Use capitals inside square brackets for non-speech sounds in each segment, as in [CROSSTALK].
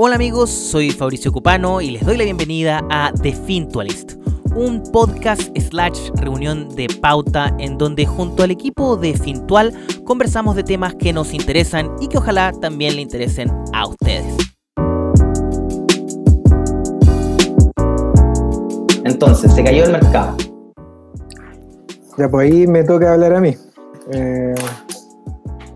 Hola amigos, soy Fabricio Cupano y les doy la bienvenida a The Fintualist, un podcast slash reunión de pauta en donde junto al equipo de Fintual conversamos de temas que nos interesan y que ojalá también le interesen a ustedes. Entonces, se cayó el mercado. Ya, pues ahí me toca hablar a mí. Eh,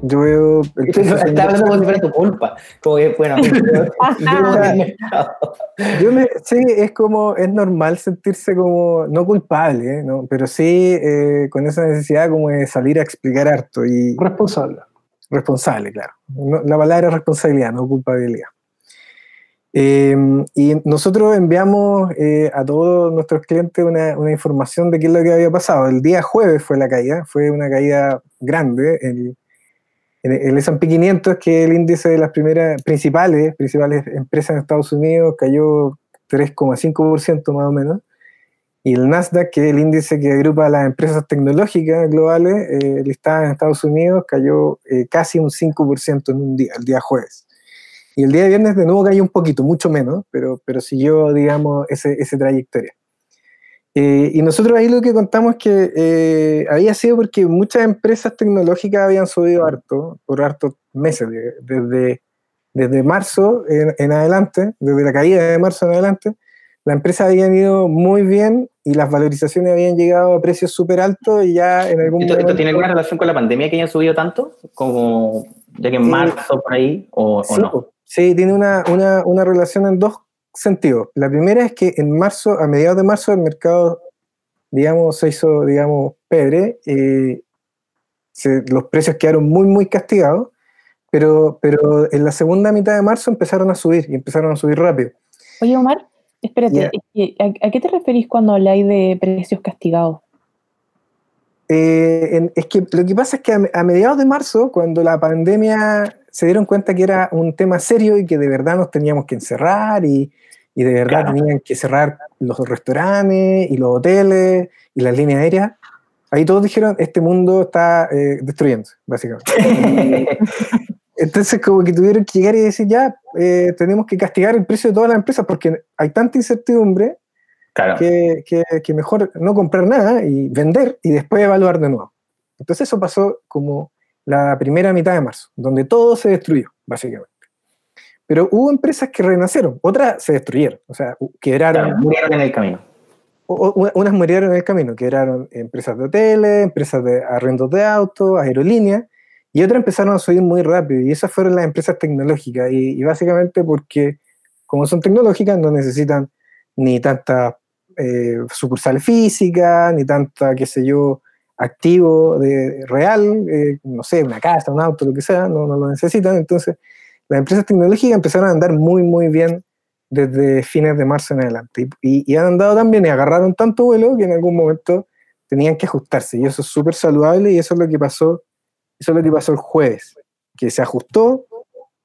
yo veo. Está hablando como si fuera tu culpa. Como que, bueno, [LAUGHS] yo me, sí, es como, es normal sentirse como, no culpable, ¿eh? ¿no? pero sí eh, con esa necesidad como de salir a explicar harto. Y, responsable. Responsable, claro. la palabra es responsabilidad, no culpabilidad. Eh, y nosotros enviamos a todos nuestros clientes una, una, información de qué es lo que había pasado. El día jueves fue la caída, fue una caída grande. El, el S&P 500, que es el índice de las primeras principales, principales empresas en Estados Unidos, cayó 3,5% más o menos. Y el Nasdaq, que es el índice que agrupa las empresas tecnológicas globales eh, listadas en Estados Unidos, cayó eh, casi un 5% en un día, el día jueves. Y el día viernes de nuevo cayó un poquito, mucho menos, pero, siguió, digamos, ese, ese trayectoria. Eh, y nosotros ahí lo que contamos es que eh, había sido porque muchas empresas tecnológicas habían subido harto, por hartos meses, desde, desde marzo en, adelante, desde la caída de marzo en adelante, las empresas habían ido muy bien y las valorizaciones habían llegado a precios súper altos y ya en algún ¿Esto, momento... ¿Esto tiene alguna relación con la pandemia que hayan subido tanto? Como ya que en marzo por ahí, o, sí, no? Sí, tiene una, una, una relación en dos sentido. La primera es que en marzo, a mediados de marzo, el mercado, digamos, se hizo, digamos, pedre. y los precios quedaron muy, muy castigados. Pero, pero en la segunda mitad de marzo empezaron a subir y empezaron a subir rápido. Oye, Omar, espérate, ¿a, qué te referís cuando habláis de precios castigados? Eh, es que lo que pasa es que a, mediados de marzo, cuando la pandemia se dieron cuenta que era un tema serio y que de verdad nos teníamos que encerrar y, y de verdad tenían que cerrar los restaurantes y los hoteles y las líneas aéreas. Ahí todos dijeron, este mundo está eh, destruyéndose, básicamente. [LAUGHS] Entonces como que tuvieron que llegar y decir, ya, eh, tenemos que castigar el precio de todas las empresas porque hay tanta incertidumbre que, que, que, mejor no comprar nada y vender y después evaluar de nuevo. Entonces eso pasó como la primera mitad de marzo, donde todo se destruyó, básicamente. Pero hubo empresas que renacieron, otras se destruyeron, o sea, quebraron. murieron en el camino. unas murieron en el camino, quebraron empresas de hoteles, empresas de arrendos de autos, aerolíneas, y otras empezaron a subir muy rápido, y esas fueron las empresas tecnológicas, y, básicamente porque, como son tecnológicas, no necesitan ni tanta eh, sucursal física, ni tanta, qué sé yo, activo de real, eh, no sé, una casa, un auto, lo que sea, no, no lo necesitan, entonces las empresas tecnológicas empezaron a andar muy, muy bien desde fines de marzo en adelante. Y, han andado tan bien y agarraron tanto vuelo que en algún momento tenían que ajustarse. Y eso es súper saludable y eso es lo que pasó, eso es lo que pasó el jueves, que se ajustó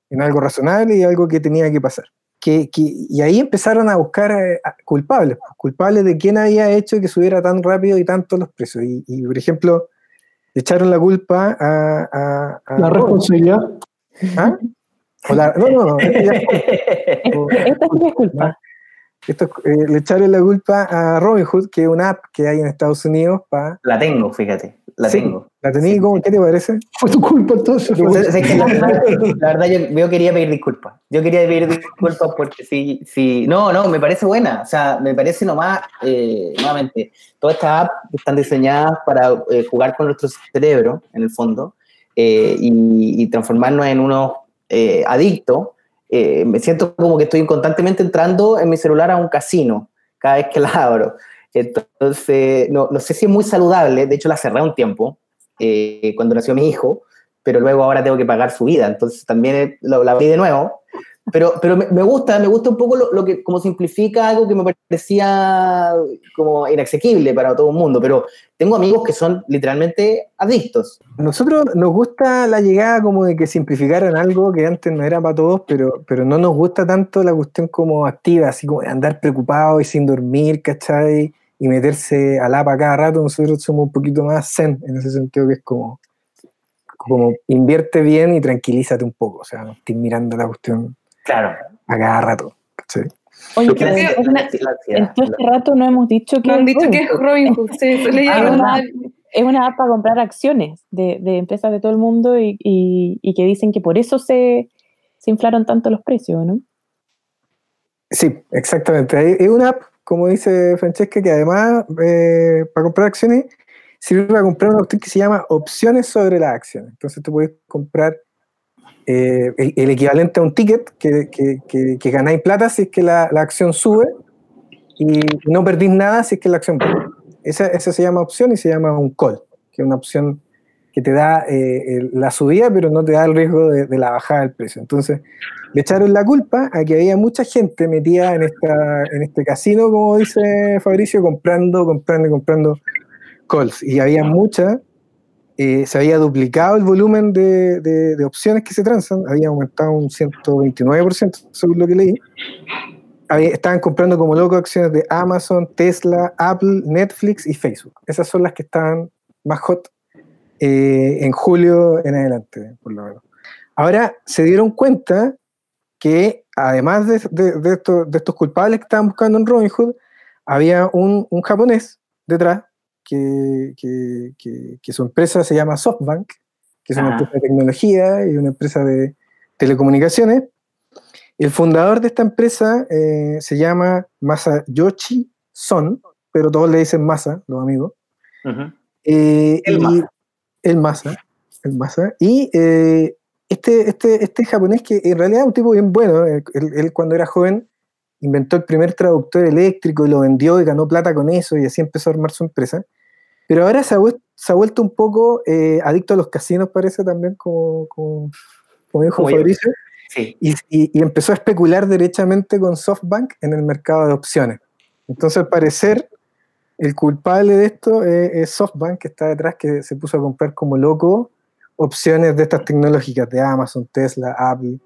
en algo razonable y algo que tenía que pasar. Que, y ahí empezaron a buscar eh, culpables, pues, culpables de quién había hecho que subiera tan rápido y tanto los precios. Y, por ejemplo, echaron la culpa a... la responsabilidad. ¿Ah? No, no, no. [LAUGHS] Esta sí es culpa. Esto, eh, le echaron la culpa a Robinhood, que es una app que hay en Estados Unidos para... La tengo, fíjate, la tengo. ¿La tenéis? ¿Cómo? ¿Qué te parece? Fue tu culpa entonces. la, verdad, yo, quería pedir disculpas. Yo quería pedir disculpas porque sí, sí, no, no, me parece buena. O sea, me parece nomás, eh, nuevamente, todas estas apps están diseñadas para eh, jugar con nuestro cerebro, en el fondo, y, y transformarnos en unos eh, adicto, eh, me siento como que estoy constantemente entrando en mi celular a un casino cada vez que [LAUGHS] la abro. Entonces, no, no sé si es muy saludable, de hecho la cerré un tiempo, eh, cuando nació mi hijo, pero luego ahora tengo que pagar su vida, entonces también lo, la abrí de nuevo, pero, pero me, gusta, me gusta un poco lo, que como simplifica algo que me parecía como inaccesible para todo el mundo, pero tengo amigos que son literalmente adictos. Nosotros nos gusta la llegada como de que simplificaran algo que antes no era para todos, pero, pero no nos gusta tanto la cuestión como activa, así como andar preocupado y sin dormir, ¿cachai? Y meterse al APA cada rato, nosotros somos un poquito más zen en ese sentido que es como, como invierte bien y tranquilízate un poco, o sea, no estés mirando la cuestión Claro. a cada rato. ¿cachai? Oye, la- la ansiedad, en todo este rato no hemos dicho que Me han dicho que es sí, estoy Ah, una- es una app para comprar acciones de, de empresas de todo el mundo y, y- y que dicen que por eso se, se inflaron tanto los precios, ¿no? Sí, exactamente. Es una app, como dice Francesca, que además eh, para comprar acciones sirve para comprar una opción que se llama opciones sobre las acciones. Entonces tú puedes comprar eh, el, el equivalente a un ticket que, que, que- que ganáis plata si es que la, la acción sube y no perdís nada si es que la acción baja. Esa, esa se llama opción y se llama un call, que es una opción que te da eh, la subida, pero no te da el riesgo de, de la bajada del precio. Entonces, le echaron la culpa a que había mucha gente metida en, esta, en este casino, como dice Fabricio, comprando, comprando y comprando calls. Y había mucha, eh, se había duplicado el volumen de, de- opciones que se transan, había aumentado un 129%, según lo que leí. Estaban comprando como locos acciones de Amazon, Tesla, Apple, Netflix y Facebook. Esas son las que estaban más hot eh, en julio en adelante, por lo menos. Ahora se dieron cuenta que además de, de- de estos, de estos culpables que estaban buscando en Robinhood, había un, un japonés detrás que, que- que- que su empresa se llama SoftBank, que es una Ah. empresa de tecnología y una empresa de telecomunicaciones. El fundador de esta empresa eh, se llama Masayoshi Son, pero todos le dicen Masa, los amigos. Ujú. Eh, El Masa. El Masa. El Masa. Y eh, este, este, este japonés que en realidad es un tipo bien bueno, él, él- él cuando era joven inventó el primer traductor eléctrico y lo vendió y ganó plata con eso y así empezó a armar su empresa. Pero ahora se ha, vuel- se ha vuelto un poco eh, adicto a los casinos, parece también, como, como, como dijo Como. Fabricio, Sí. y, y- y empezó a especular derechamente con SoftBank en el mercado de opciones. Entonces, al parecer, el culpable de esto es, es SoftBank, que está detrás, que se puso a comprar como loco opciones de estas tecnológicas de Amazon, Tesla, Apple,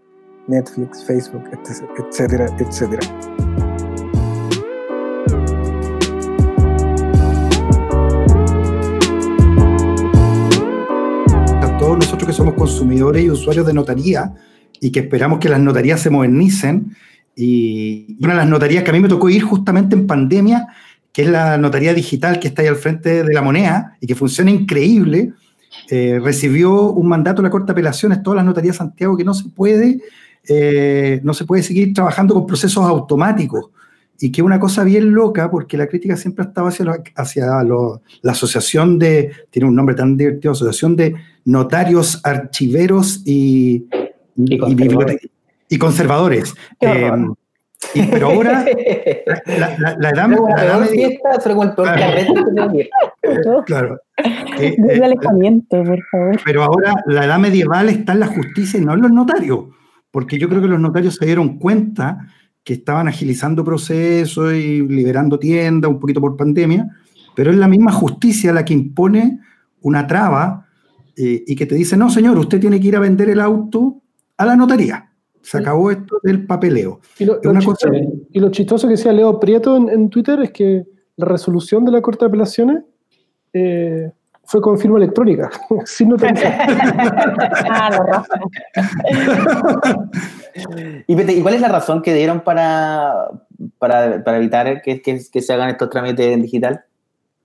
Netflix, Facebook, etc- etcétera, etcétera. Nosotros que somos consumidores y usuarios de notaría y que esperamos que las notarías se modernicen. Y una de las notarías que a mí me tocó ir justamente en pandemia, que es la notaría digital que está ahí al frente de la moneda y que funciona increíble, eh, recibió un mandato de la Corte de Apelaciones, todas las notarías de Santiago, que no se puede, eh, no se puede seguir trabajando con procesos automáticos. Y que es una cosa bien loca, porque la crítica siempre ha estado hacia, lo- hacia lo- la asociación de, tiene un nombre tan divertido, Asociación de Notarios, Archiveros y, Y y, conservadores. bibliote- y conservadores. Qué Eh, y- pero ahora, la, la- la edad, la fiesta, el peor Claro. tenía. [LAUGHS] claro. Eh, [LAUGHS] eh, alejamiento, por favor. Pero ahora la edad medieval está en la justicia y no en los notarios, porque yo creo que los notarios se dieron cuenta que estaban agilizando procesos y liberando tiendas un poquito por pandemia, pero es la misma justicia la que impone una traba eh, y que te dice, no señor, usted tiene que ir a vender el auto a la notaría. Se acabó esto del papeleo. Y lo, chistoso, cosa- y lo chistoso que decía Leo Prieto en, en Twitter es que la resolución de la Corte de Apelaciones eh, fue con firma electrónica, [LAUGHS] sin notarizar. [LAUGHS] Ah. [LAUGHS] ¿Y, ¿y cuál es la razón que dieron para, para, para evitar que, que- que se hagan estos trámites en digital?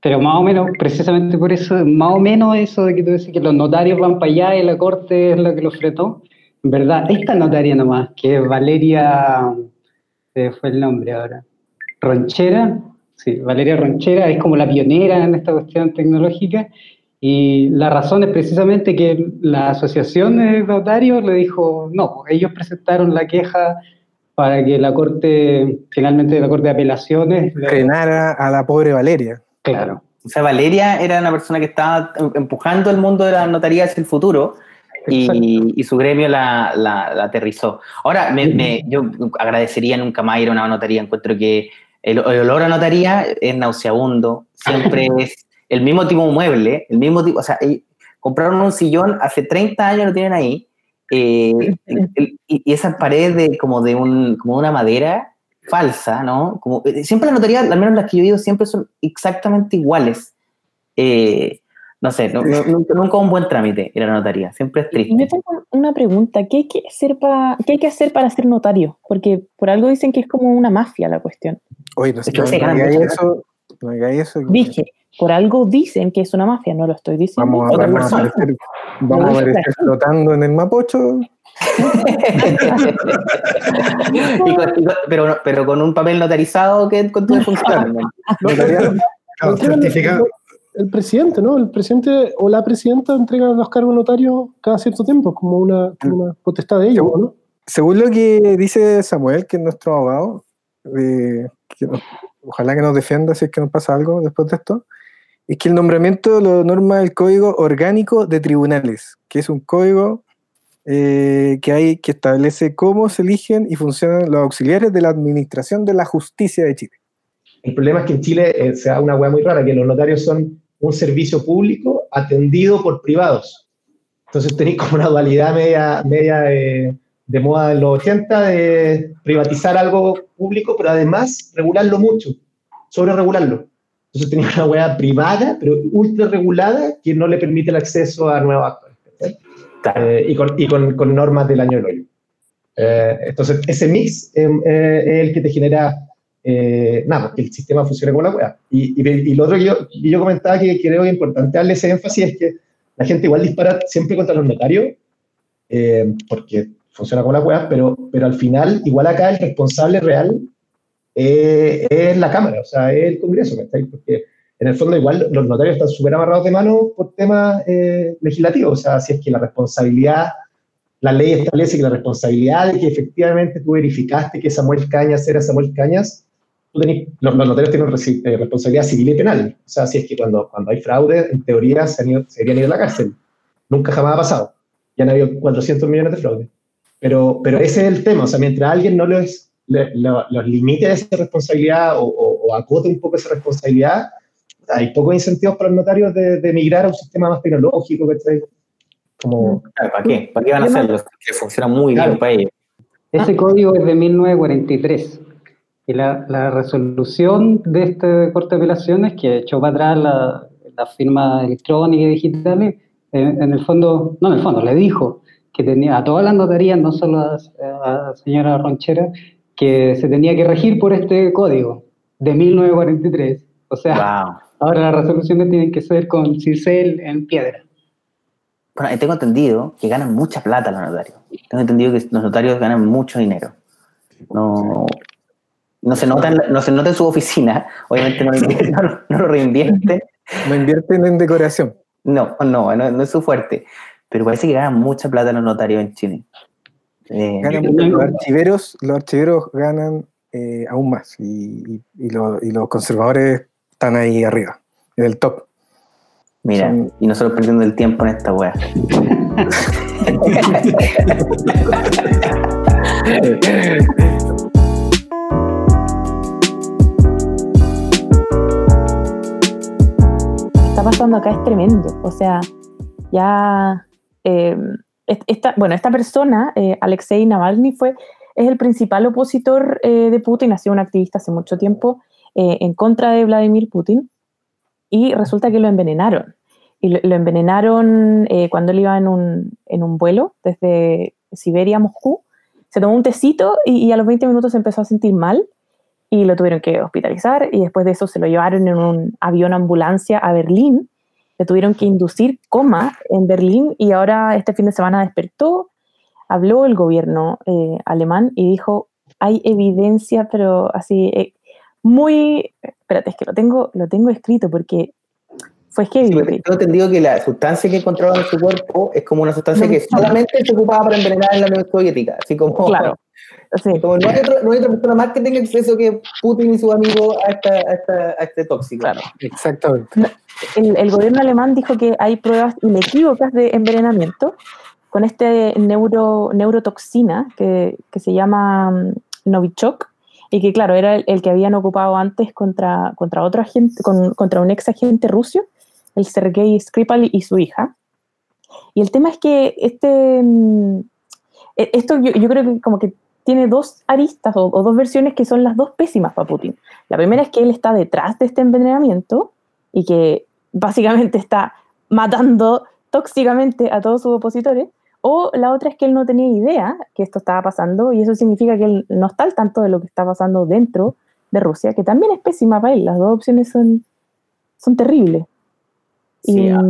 Pero más o menos, precisamente por eso, más o menos eso de que tú dices que los notarios van para allá y la corte es la que lo fretó. En verdad, esta notaria nomás, que Valeria, se fue el nombre ahora, Ronchera, sí, Valeria Ronchera es como la pionera en esta cuestión tecnológica y la razón es precisamente que la asociación de notarios le dijo, no, ellos presentaron la queja para que la corte, finalmente la corte de apelaciones, le- Frenara a la pobre Valeria. claro, O sea, Valeria era una persona que estaba empujando el mundo de la notaría hacia el futuro y, y su gremio la, la- la aterrizó. Ahora, me- me- yo agradecería nunca más ir a una notaría. Encuentro que el, el olor a notaría es nauseabundo. Siempre [LAUGHS] es el mismo tipo de mueble, el mismo tipo. O sea, eh, compraron un sillón hace 30 años, lo tienen ahí. eh, el- el- y, y esas paredes de, como de un, como una madera falsa, ¿no? Como, eh, siempre las notarías, al menos las que yo he ido, siempre son exactamente iguales. Eh, No sé, no- no- nunca, nunca un buen trámite ir a la notaría, siempre es Y Yo triste. tengo una pregunta, ¿qué hay que hacer para qué hay que hacer para ser notario? Porque por algo dicen que es como una mafia la cuestión. Oye, no, que no, no eso. No eso. Dije, por algo dicen que es una mafia, no lo estoy diciendo. Vamos, a- Otra vamos a aparecer, vamos a aparecer flotando en el Mapocho. Y con- y con- pero, no- pero con un papel notarizado que con todo funciona. ¿no? Notariado. [LAUGHS] Claro, Entregan- certificado. El presidente, ¿no? El presidente o la presidenta entregan los cargos notarios cada cierto tiempo, como una, como una potestad de ellos, ¿no? Según lo que dice Samuel, que es nuestro abogado, eh, que nos- ojalá que nos defienda si es que nos pasa algo después de esto, es que el nombramiento lo norma el Código Orgánico de Tribunales, que es un código eh, que, hay, que establece cómo se eligen y funcionan los auxiliares de la Administración de la Justicia de Chile. El problema es que en Chile eh, se da una hueá muy rara, que los notarios son un servicio público atendido por privados. Entonces tenéis como una dualidad media, media eh, de moda en los 80 de privatizar algo público, pero además regularlo mucho, sobre regularlo. Entonces tenéis una hueá privada, pero ultra regulada, que no le permite el acceso a nuevos actores. ¿cachai? Eh, y con, y con, con normas del año del hoyo. Eh, entonces, ese mix eh, eh, es el que te genera eh, nada, que el sistema funcione como la wea. Y, y, y lo otro que yo, que yo comentaba que creo que es importante darle ese énfasis es que la gente igual dispara siempre contra los notarios, eh, porque funciona como la wea, pero, pero al final, igual acá el responsable real eh, es la Cámara, o sea, es el Congreso, ¿cachai? Porque en el fondo igual los notarios están súper amarrados de mano por temas eh, legislativos, o sea, si es que la responsabilidad, la ley establece que la responsabilidad de que efectivamente tú verificaste que Samuel Cañas era Samuel Cañas, tú tenés- los, los notarios tienen eh, responsabilidad civil y penal. O sea, si es que cuando, cuando hay fraude, en teoría se, han ido- se ir a la cárcel. Nunca jamás ha pasado. Ya han habido 400 millones de fraude. Pero, pero ese es el tema. O sea, mientras alguien no los, le- lo- los limite de esa responsabilidad o, o- o acote un poco esa responsabilidad, hay pocos incentivos para los notarios de, de migrar a un sistema más tecnológico, ¿cachai? Como, Claro, ¿Para qué? ¿Para qué van a hacerlo? Que funciona muy Claro. bien para ellos. Ese código es de 1943 y la, la resolución de este Corte de Apelaciones que echó para atrás la, la firma electrónica y digitales, en, en el fondo, no en el fondo, le dijo que tenía a todas las notarías, no solo a, a la señora Ronchera, que se tenía que regir por este código de 1943. O sea, Wow. ahora las resoluciones tienen que ser con cincel en piedra. Bueno, tengo entendido que ganan mucha plata los notarios. Tengo entendido que los notarios ganan mucho dinero. No, no, se, nota en, la- no se nota en su oficina, obviamente no, lo invier- [LAUGHS] no lo- no lo reinvierten. No invierten en decoración. No, no, no, no es su fuerte. Pero parece que ganan mucha plata los notarios en Chile. Eh, Ganan Yo- mucho. los archiveros, los archiveros ganan eh, aún más y, y- y lo- y los conservadores están ahí arriba, en el top. mira, son- y nosotros perdiendo el tiempo en esta wea. está pasando acá es tremendo. O sea, ya. eh, esta, bueno, esta persona, eh, Alexei Navalny, fue, es el principal opositor eh, de Putin, ha sido un activista hace mucho tiempo eh, en contra de Vladimir Putin, y resulta que lo envenenaron. Y lo, envenenaron cuando él iba en un, en un vuelo desde Siberia a Moscú. Se tomó un tecito y, a los 20 minutos empezó a sentir mal y lo tuvieron que hospitalizar y después de eso se lo llevaron en un avión ambulancia a Berlín. Le tuvieron que inducir coma en Berlín y ahora este fin de semana despertó, habló el gobierno eh, alemán y dijo, hay evidencia, pero así, eh, muy, espérate, es que lo tengo, lo tengo escrito porque fue heavy. Sí, tengo entendido que la sustancia que encontraron en su cuerpo es como una sustancia que solamente se ocupaba para envenenar en la Unión Soviética. Así como, [LAUGHS] Claro. Sí. como no, hay otro- no hay otra persona más que tenga acceso que Putin y sus amigos a, esta, a, esta- a este tóxico. Claro. Exactamente. el, el gobierno alemán dijo que hay pruebas inequívocas de envenenamiento con este neuro, neurotoxina que, que se llama mm, Novichok y que claro, era el, el que habían ocupado antes contra, contra otro agente, con- contra un ex agente ruso, el Sergei Skripal y su hija. Y el tema es que este, mm, e- esto yo, creo que como que tiene dos aristas o, o dos versiones que son las dos pésimas para Putin. La primera es que él está detrás de este envenenamiento y que básicamente está matando tóxicamente a todos sus opositores, o la otra es que él no tenía idea que esto estaba pasando y eso significa que él no está al tanto de lo que está pasando dentro de Rusia, que también es pésima para él. Las dos opciones son, son terribles. Sí, ah,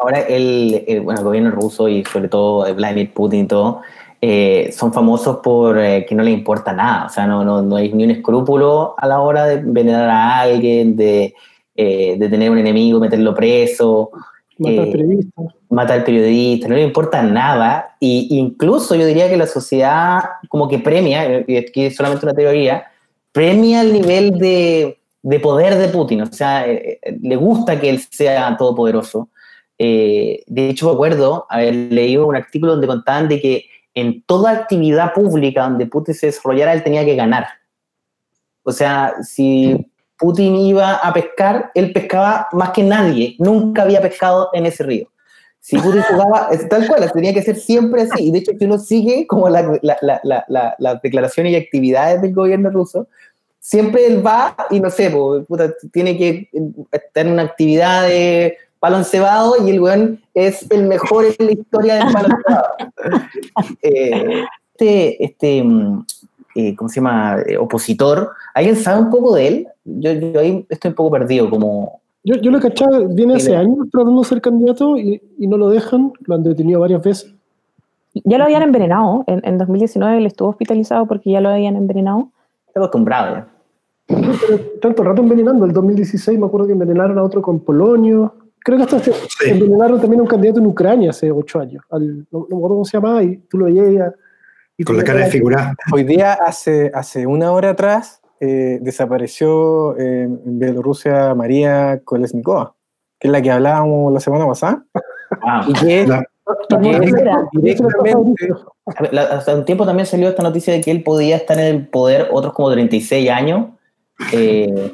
ahora el, bueno, el gobierno ruso y sobre todo Vladimir Putin y todo, eh, son famosos por eh, que no les importa nada, o sea, no, no, no, hay ni un escrúpulo a la hora de envenenar a alguien, de, eh, de tener un enemigo, meterlo preso. Matar al periodista. Mata al periodista, no le importa nada. Y incluso yo diría que la sociedad como que premia, y aquí es solamente una teoría, premia el nivel de, de poder de Putin. O sea, le gusta que él sea todopoderoso. de hecho, me acuerdo haber leído un artículo donde contaban de que en toda actividad pública donde Putin se desarrollara, él tenía que ganar. O sea, si Putin iba a pescar, él pescaba más que nadie, nunca había pescado en ese río. Si Putin [LAUGHS] jugaba, tal cual, tenía que ser siempre así. Y de hecho, si uno sigue como las la, declaraciones y actividades del gobierno ruso, siempre él va y no sé, tiene que estar en una actividad de palo encebado y el weón es el mejor en la historia del palo encebado. [LAUGHS] Eh, este, este mm, eh, ¿cómo se llama? Eh, opositor, ¿alguien sabe un poco de él? Yo, yo ahí estoy un poco perdido, como... Yo, yo lo he cachado, viene hace años tratando de ser candidato y, y, no lo dejan, lo han detenido varias veces. Ya lo habían envenenado, en, en 2019 él estuvo hospitalizado porque ya lo habían envenenado. Está acostumbrado [LAUGHS] tanto rato envenenando, el 2016 me acuerdo que envenenaron a otro con Polonio, Creo que hasta se envenenaron también a un candidato en Ucrania hace ocho años. Al, no, me acuerdo cómo se llamaba y tú lo veías. Y Con la cara de figura. Hoy día, hace, hace una hora atrás, eh, desapareció eh, en Bielorrusia María Kolesnikova, que es la que hablábamos la semana pasada. Ah, y que, la, hace un tiempo también salió esta noticia de que él podía estar en el poder otros como 36 años eh,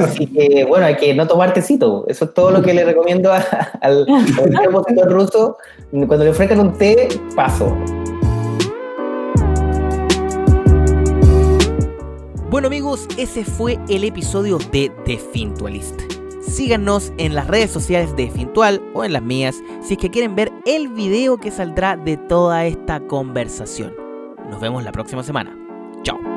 así que, bueno, hay que no tomar tecito. Eso es todo lo que le recomiendo al, al ruso. Cuando le ofrezcan un té, paso. Bueno amigos, ese fue el episodio de The Fintualist. Síganos en las redes sociales de Fintual o en las mías si es que quieren ver el video que saldrá de toda esta conversación. Nos vemos la próxima semana. Chao.